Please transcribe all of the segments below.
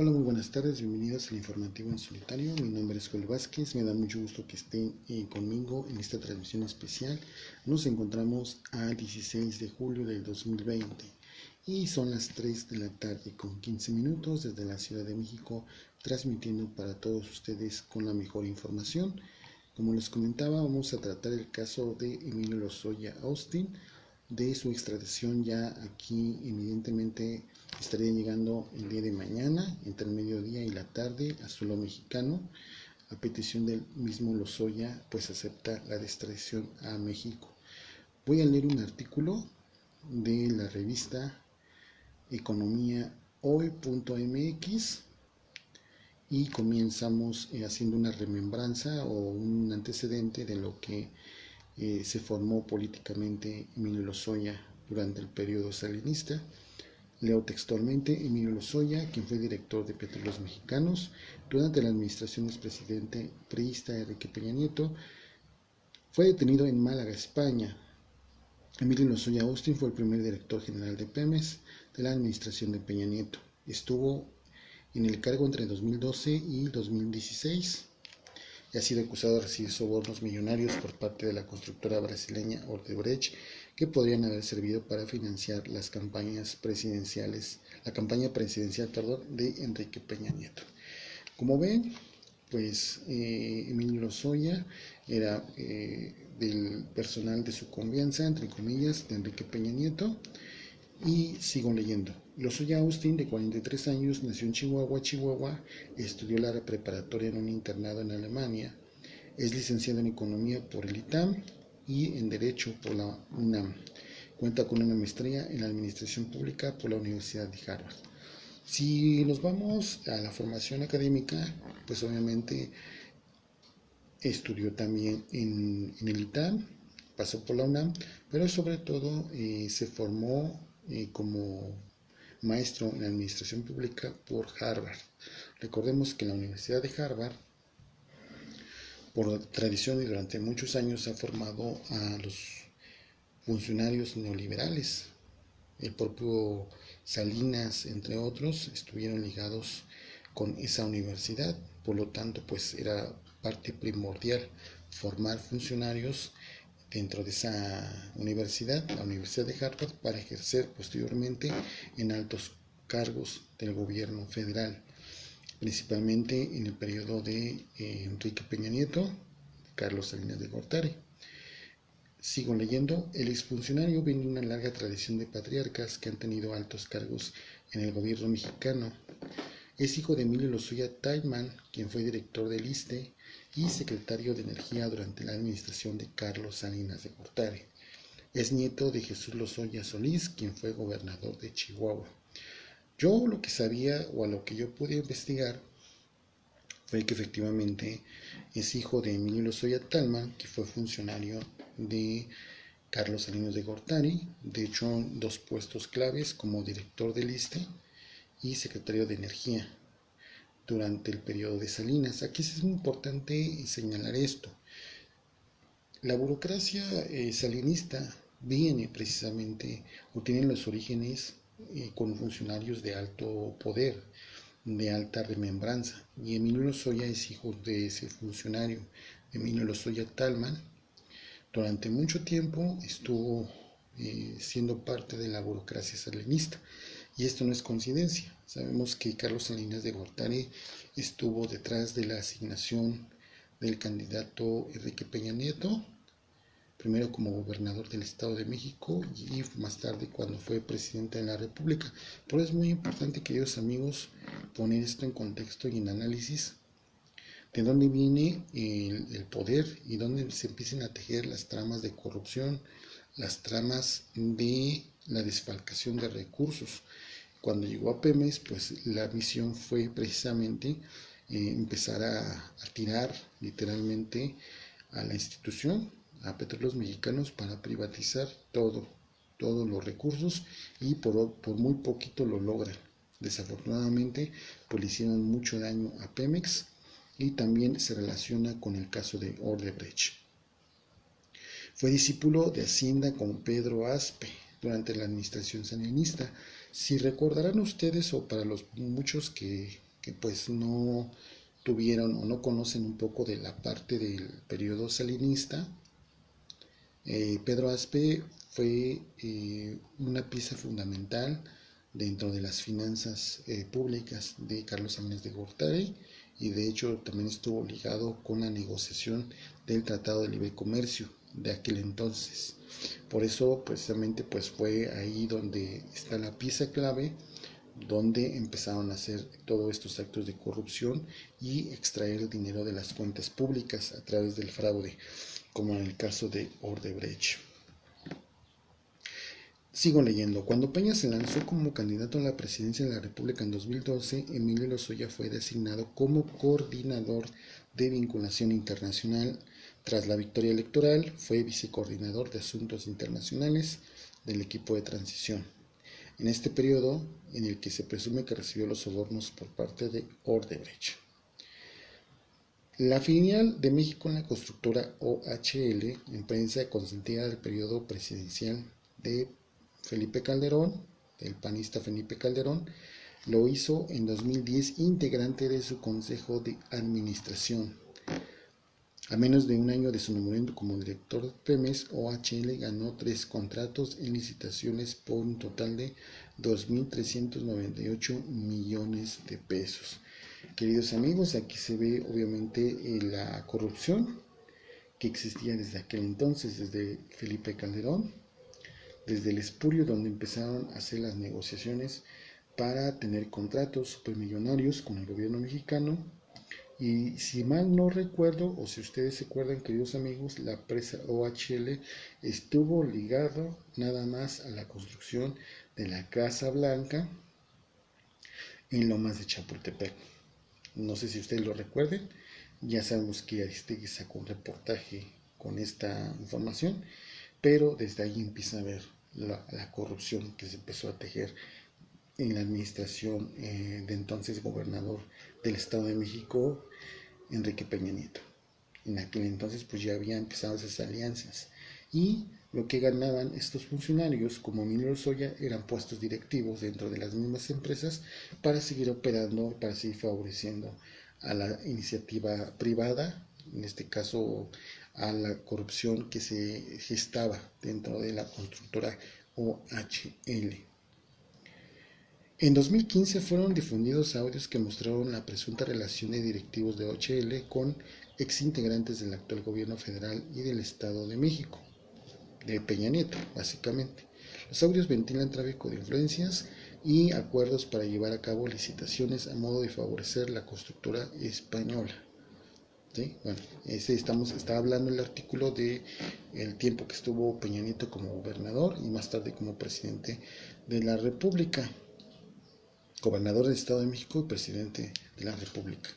Hola, muy buenas tardes, bienvenidos al informativo en solitario. Mi nombre es Joel Vázquez, me da mucho gusto que estén eh, conmigo en esta transmisión especial. Nos encontramos a 16 de julio del 2020 y son las 3 de la tarde con 15 minutos desde la Ciudad de México, transmitiendo para todos ustedes con la mejor información. Como les comentaba, vamos a tratar el caso de Emilio Lozoya Austin, de su extradición ya aquí evidentemente estaría llegando el día de mañana entre el mediodía y la tarde a suelo mexicano. A petición del mismo Lozoya pues acepta la extradición a México. Voy a leer un artículo de la revista economía hoy.mx y comenzamos eh, haciendo una remembranza o un antecedente de lo que eh, se formó políticamente Emilio Lozoya durante el periodo salinista. Leo textualmente, Emilio Lozoya, quien fue director de Petróleos Mexicanos durante la administración del presidente priista Enrique Peña Nieto, fue detenido en Málaga, España. Emilio Lozoya Austin fue el primer director general de Pemex de la administración de Peña Nieto. Estuvo en el cargo entre 2012 y 2016 y ha sido acusado de recibir sobornos millonarios por parte de la constructora brasileña Odebrecht que podrían haber servido para financiar las campañas presidenciales, la campaña presidencial perdón, de Enrique Peña Nieto. Como ven, pues eh, Emilio Lozoya era eh, del personal de su confianza, entre comillas, de Enrique Peña Nieto. Y sigo leyendo. Lozoya Austin, de 43 años, nació en Chihuahua, Chihuahua, estudió la preparatoria en un internado en Alemania, es licenciado en Economía por el ITAM y en Derecho por la UNAM. Cuenta con una maestría en Administración Pública por la Universidad de Harvard. Si nos vamos a la formación académica, pues obviamente estudió también en, el ITAM, pasó por la UNAM, pero sobre todo eh, se formó eh, como maestro en Administración Pública por Harvard. Recordemos que la Universidad de Harvard, por tradición y durante muchos años, ha formado a los funcionarios neoliberales. El propio Salinas, entre otros, estuvieron ligados con esa universidad. Por lo tanto, pues era parte primordial formar funcionarios dentro de esa universidad, la Universidad de Harvard, para ejercer posteriormente en altos cargos del gobierno federal, principalmente en el periodo de eh, Enrique Peña Nieto, Carlos Salinas de Gortari. Sigo leyendo, el exfuncionario viene de una larga tradición de patriarcas que han tenido altos cargos en el gobierno mexicano. Es hijo de Emilio Lozoya Taiman, quien fue director del ISTE y secretario de Energía durante la administración de Carlos Salinas de Gortari. Es nieto de Jesús Lozoya Solís, quien fue gobernador de Chihuahua. Yo lo que sabía o a lo que yo pude investigar fue que efectivamente es hijo de Emilio Lozoya Talma, que fue funcionario de Carlos Salinas de Gortari, de hecho dos puestos claves como director del ISTE y secretario de Energía durante el periodo de Salinas. Aquí es muy importante señalar esto. La burocracia eh, salinista viene precisamente o tiene los orígenes eh, con funcionarios de alto poder, de alta remembranza. Y Emilio Lozoya es hijo de ese funcionario, Emilio Lozoya Talman. Durante mucho tiempo estuvo eh, siendo parte de la burocracia salinista. Y esto no es coincidencia. Sabemos que Carlos Salinas de Gortari estuvo detrás de la asignación del candidato Enrique Peña Nieto, primero como gobernador del Estado de México y más tarde cuando fue presidente de la República. Por eso es muy importante, queridos amigos, poner esto en contexto y en análisis de dónde viene el, el poder y dónde se empiezan a tejer las tramas de corrupción, las tramas de la desfalcación de recursos. Cuando llegó a Pemex, pues la misión fue precisamente eh, empezar a, tirar literalmente a la institución, a petróleos mexicanos, para privatizar todo, todos los recursos y por, por muy poquito lo logran. Desafortunadamente, pues le hicieron mucho daño a Pemex y también se relaciona con el caso de Ordebrecht. Fue discípulo de Hacienda con Pedro Aspe durante la administración saninista. Si recordarán ustedes, o para los muchos que que pues no tuvieron o no conocen un poco de la parte del periodo salinista, eh, Pedro Aspe fue eh, una pieza fundamental dentro de las finanzas eh, públicas de Carlos Salinas de Gortari y de hecho también estuvo ligado con la negociación del Tratado de Libre Comercio de aquel entonces. Por eso precisamente pues fue ahí donde está la pieza clave donde empezaron a hacer todos estos actos de corrupción y extraer el dinero de las cuentas públicas a través del fraude, como en el caso de Ordebrecht. Sigo leyendo. Cuando Peña se lanzó como candidato a la presidencia de la República en 2012, Emilio Lozoya fue designado como coordinador de vinculación internacional. Tras la victoria electoral, fue vicecoordinador de asuntos internacionales del equipo de transición. En este periodo, en el que se presume que recibió los sobornos por parte de Ordebrecht. La filial de México en la constructora OHL, empresa consentida del periodo presidencial de Felipe Calderón, el panista Felipe Calderón, lo hizo en 2010 integrante de su consejo de administración. A menos de un año de su nombramiento como director de Pemex, OHL ganó tres contratos en licitaciones por un total de 2.398 millones de pesos. Queridos amigos, aquí se ve obviamente eh, la corrupción que existía desde aquel entonces, desde Felipe Calderón, desde el espurio donde empezaron a hacer las negociaciones para tener contratos supermillonarios con el gobierno mexicano. Y si mal no recuerdo, o si ustedes se acuerdan, queridos amigos, la empresa OHL estuvo ligado nada más a la construcción de la Casa Blanca en Lomas de Chapultepec. No sé si ustedes lo recuerden, ya sabemos que Aristegui sacó un reportaje con esta información, pero desde ahí empieza a ver la, corrupción que se empezó a tejer en la administración eh, de entonces gobernador del Estado de México, Enrique Peña Nieto. En aquel entonces pues ya había empezado esas alianzas y lo que ganaban estos funcionarios como Emilio Soya eran puestos directivos dentro de las mismas empresas para seguir operando, para seguir favoreciendo a la iniciativa privada, en este caso a la corrupción que se gestaba dentro de la constructora OHL. En 2015 fueron difundidos audios que mostraron la presunta relación de directivos de OHL con exintegrantes del actual gobierno federal y del Estado de México, de Peña Nieto, básicamente. Los audios ventilan tráfico de influencias y acuerdos para llevar a cabo licitaciones a modo de favorecer la constructora española. Bueno, ese estamos, está hablando el artículo de el tiempo que estuvo Peña Nieto como gobernador y más tarde como presidente de la República, gobernador del Estado de México y presidente de la República.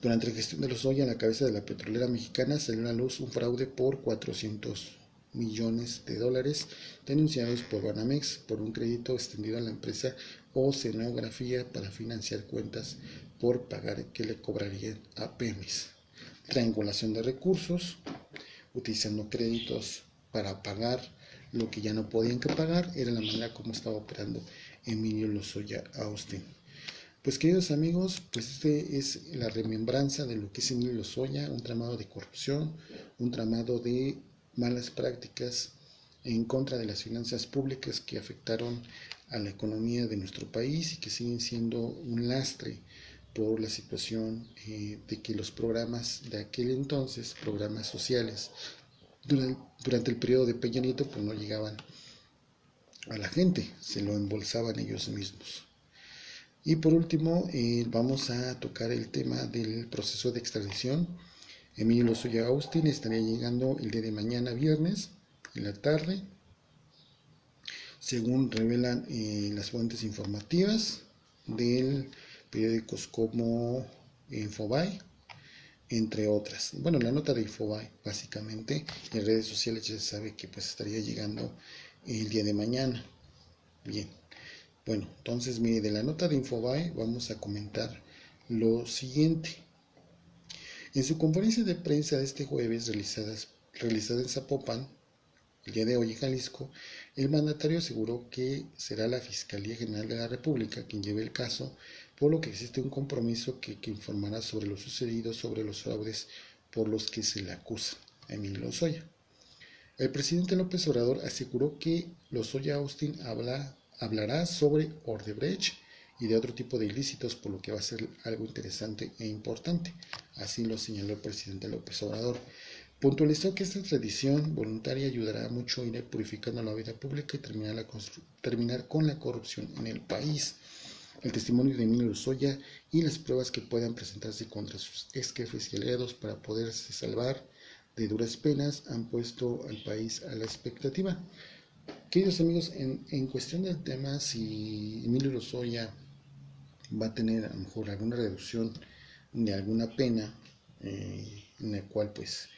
Durante la gestión de los Lozoya a la cabeza de la petrolera mexicana salió a la luz un fraude por 400 millones de dólares denunciados por Banamex por un crédito extendido a la empresa Oceanografía para financiar cuentas por pagar que le cobrarían a Pemex. Triangulación de recursos, utilizando créditos para pagar lo que ya no podían que pagar, era la manera como estaba operando Emilio Lozoya Austin. Pues queridos amigos, pues este es la remembranza de lo que es Emilio Lozoya, un tramado de corrupción, un tramado de malas prácticas en contra de las finanzas públicas que afectaron a la economía de nuestro país y que siguen siendo un lastre por la situación eh, de que los programas de aquel entonces, programas sociales, durante, el periodo de Peña Nieto, pues no llegaban a la gente, se lo embolsaban ellos mismos. Y por último, eh, vamos a tocar el tema del proceso de extradición. Emilio Lozoya Austin estaría llegando el día de mañana, viernes, en la tarde, según revelan eh, las fuentes informativas del periódicos como Infobay, entre otras. Bueno, la nota de Infobay, básicamente, en redes sociales ya se sabe que pues estaría llegando el día de mañana. Bien, bueno, entonces mire, de la nota de Infobay vamos a comentar lo siguiente. En su conferencia de prensa de este jueves realizada, realizada en Zapopan, el día de hoy en Jalisco, El mandatario aseguró que será la Fiscalía General de la República quien lleve el caso, por lo que existe un compromiso que, informará sobre lo sucedido sobre los fraudes por los que se le acusa Emilio Lozoya. El presidente López Obrador aseguró que Lozoya Austin habla, hablará sobre Ordebrecht y de otro tipo de ilícitos, por lo que va a ser algo interesante e importante. Así lo señaló el presidente López Obrador. Puntualizó que esta tradición voluntaria ayudará mucho a ir purificando la vida pública y terminar, terminar con la corrupción en el país. El testimonio de Emilio Lozoya y las pruebas que puedan presentarse contra sus ex jefes y aliados para poderse salvar de duras penas han puesto al país a la expectativa. Queridos amigos, en, en cuestión del tema, si Emilio Lozoya va a tener a lo mejor alguna reducción de alguna pena eh, en la cual pues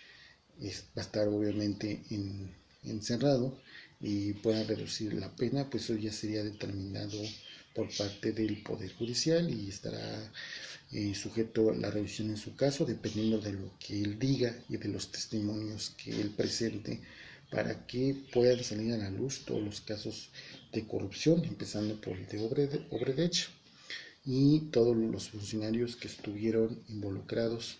va a estar obviamente encerrado y pueda reducir la pena, pues eso ya sería determinado por parte del Poder Judicial y estará eh, sujeto a la revisión en su caso, dependiendo de lo que él diga y de los testimonios que él presente, para que puedan salir a la luz todos los casos de corrupción, empezando por el de Obredech y todos los funcionarios que estuvieron involucrados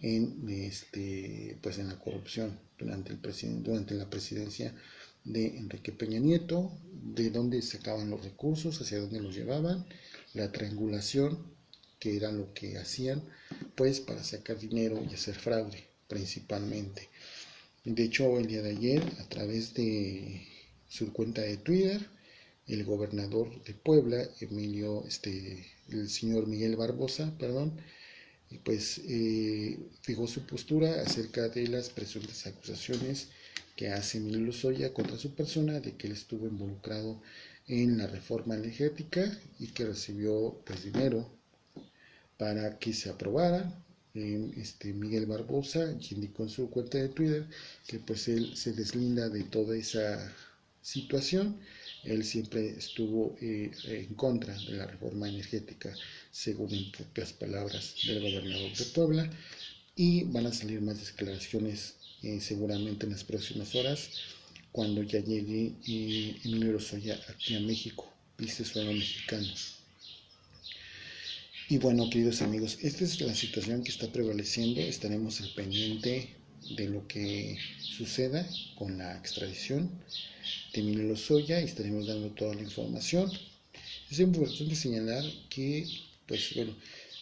en este pues en la corrupción durante el durante la presidencia de Enrique Peña Nieto, de dónde sacaban los recursos, hacia dónde los llevaban, la triangulación, que era lo que hacían, pues para sacar dinero y hacer fraude principalmente. De hecho, el día de ayer, a través de su cuenta de Twitter, el gobernador de Puebla, Emilio, este, el señor Miguel Barbosa, perdón, pues eh, fijó su postura acerca de las presuntas acusaciones que hace Emilio Lozoya contra su persona de que él estuvo involucrado en la reforma energética y que recibió pues dinero para que se aprobara. este Miguel Barbosa indicó en su cuenta de Twitter que pues él se deslinda de toda esa situación él siempre estuvo eh, en contra de la reforma energética, según en propias palabras del gobernador de Puebla, y van a salir más declaraciones eh, seguramente en las próximas horas cuando ya llegue eh, Emilio Lozoya aquí a México, viste suelo mexicano. Y bueno, queridos amigos, esta es la situación que está prevaleciendo. Estaremos al pendiente de lo que suceda con la extradición de Emilio Lozoya y estaremos dando toda la información. Es importante señalar que, pues bueno,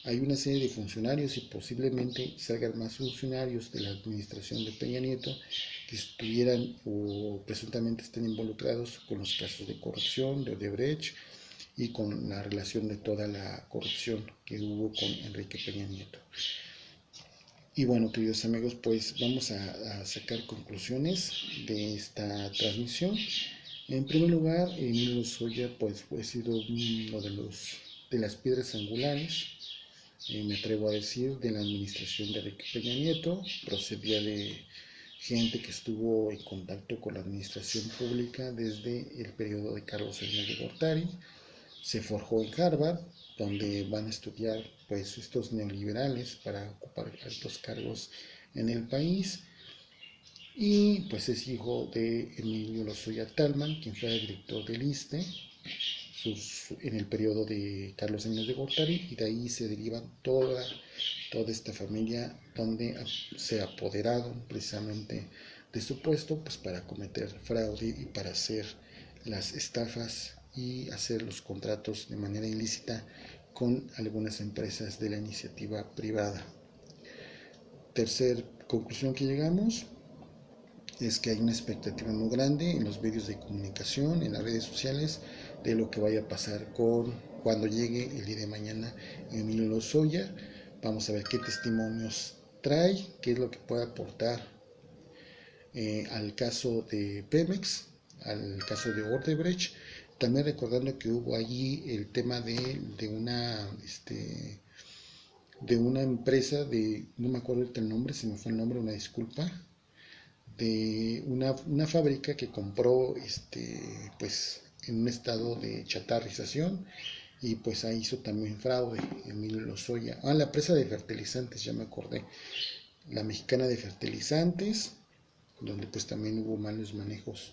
hay una serie de funcionarios y posiblemente salgan más funcionarios de la administración de Peña Nieto que estuvieran o presuntamente estén involucrados con los casos de corrupción de Odebrecht y con la relación de toda la corrupción que hubo con Enrique Peña Nieto. Y bueno, queridos amigos, pues vamos a, sacar conclusiones de esta transmisión. En primer lugar, Emilio Soya pues ha sido uno de los de las piedras angulares, eh, me atrevo a decir, de la administración de Enrique Peña Nieto, procedía de gente que estuvo en contacto con la administración pública desde el periodo de Carlos de Gortari, se forjó en Harvard, donde van a estudiar pues estos neoliberales para ocupar altos cargos en el país. Y pues es hijo de Emilio Lozoya Talman, quien fue director del ISTE en el periodo de Carlos Años de Gortari y de ahí se derivan toda, toda esta familia donde se apoderaron precisamente de su puesto pues para cometer fraude y para hacer las estafas y hacer los contratos de manera ilícita con algunas empresas de la iniciativa privada. Tercer conclusión que llegamos es que hay una expectativa muy grande en los medios de comunicación, en las redes sociales, de lo que vaya a pasar con cuando llegue el día de mañana Emilio Lozoya. Vamos a ver qué testimonios trae, qué es lo que puede aportar eh, al caso de Pemex, al caso de Ordebrecht también recordando que hubo allí el tema de, de una este, de una empresa de, no me acuerdo el nombre, se me fue el nombre, una disculpa, de una, una fábrica que compró este, pues en un estado de chatarrización y pues ahí hizo también fraude Emilio Lozoya. Ah, la empresa de fertilizantes, ya me acordé. La mexicana de fertilizantes, donde pues también hubo malos manejos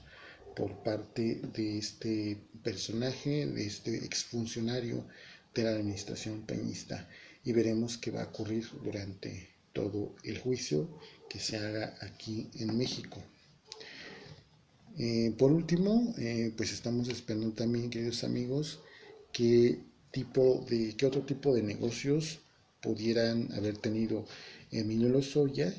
por parte de este personaje, de este exfuncionario de la administración peñista y veremos qué va a ocurrir durante todo el juicio que se haga aquí en México. Eh, por último, eh, pues estamos esperando también, queridos amigos, qué tipo de, qué otro tipo de negocios pudieran haber tenido Emilio Lozoya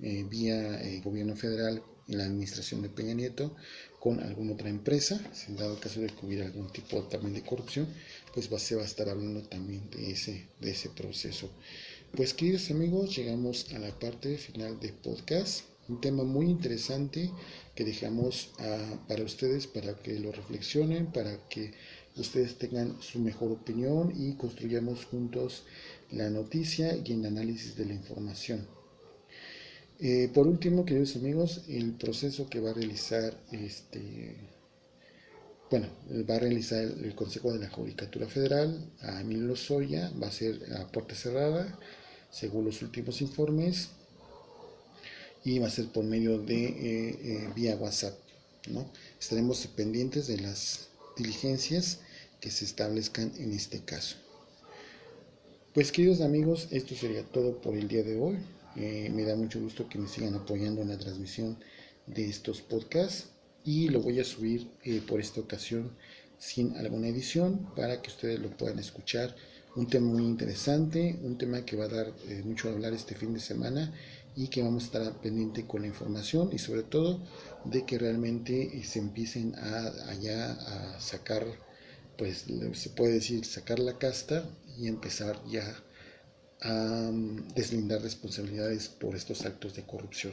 eh, vía gobierno federal en la administración de Peña Nieto con alguna otra empresa, si en dado caso de que hubiera algún tipo también de corrupción, pues se va a estar hablando también de ese, de ese proceso. Pues queridos amigos, llegamos a la parte final del podcast, un tema muy interesante que dejamos ah, para ustedes para que lo reflexionen, para que ustedes tengan su mejor opinión y construyamos juntos la noticia y el análisis de la información. Eh, por último, queridos amigos, el proceso que va a realizar este, bueno, va a realizar el, Consejo de la Judicatura Federal a Emilio Lozoya, va a ser a puerta cerrada, según los últimos informes, y va a ser por medio de eh, eh, vía WhatsApp. ¿no? Estaremos pendientes de las diligencias que se establezcan en este caso. Pues queridos amigos, esto sería todo por el día de hoy. Eh, me da mucho gusto que me sigan apoyando en la transmisión de estos podcasts y lo voy a subir por esta ocasión sin alguna edición para que ustedes lo puedan escuchar. Un tema muy interesante, un tema que va a dar mucho a hablar este fin de semana y que vamos a estar pendiente con la información y sobre todo de que realmente se empiecen a allá a sacar, pues se puede decir sacar la casta y empezar ya a deslindar responsabilidades por estos actos de corrupción.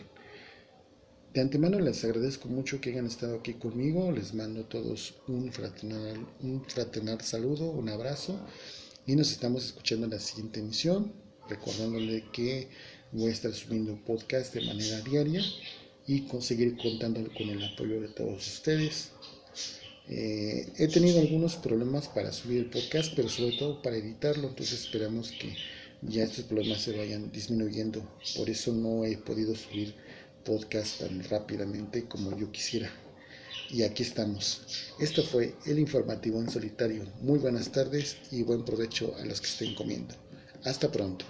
De antemano les agradezco mucho que hayan estado aquí conmigo, les mando a todos un fraternal, un fraternal saludo, un abrazo y nos estamos escuchando en la siguiente emisión, recordándole que voy a estar subiendo podcast de manera diaria y conseguir contando con el apoyo de todos ustedes. Eh, he tenido algunos problemas para subir el podcast, pero sobre todo para editarlo, entonces esperamos que ya estos problemas se vayan disminuyendo. Por eso no he podido subir podcast tan rápidamente como yo quisiera. Y aquí estamos. Esto fue el informativo en solitario. Muy buenas tardes y buen provecho a los que estén comiendo. Hasta pronto.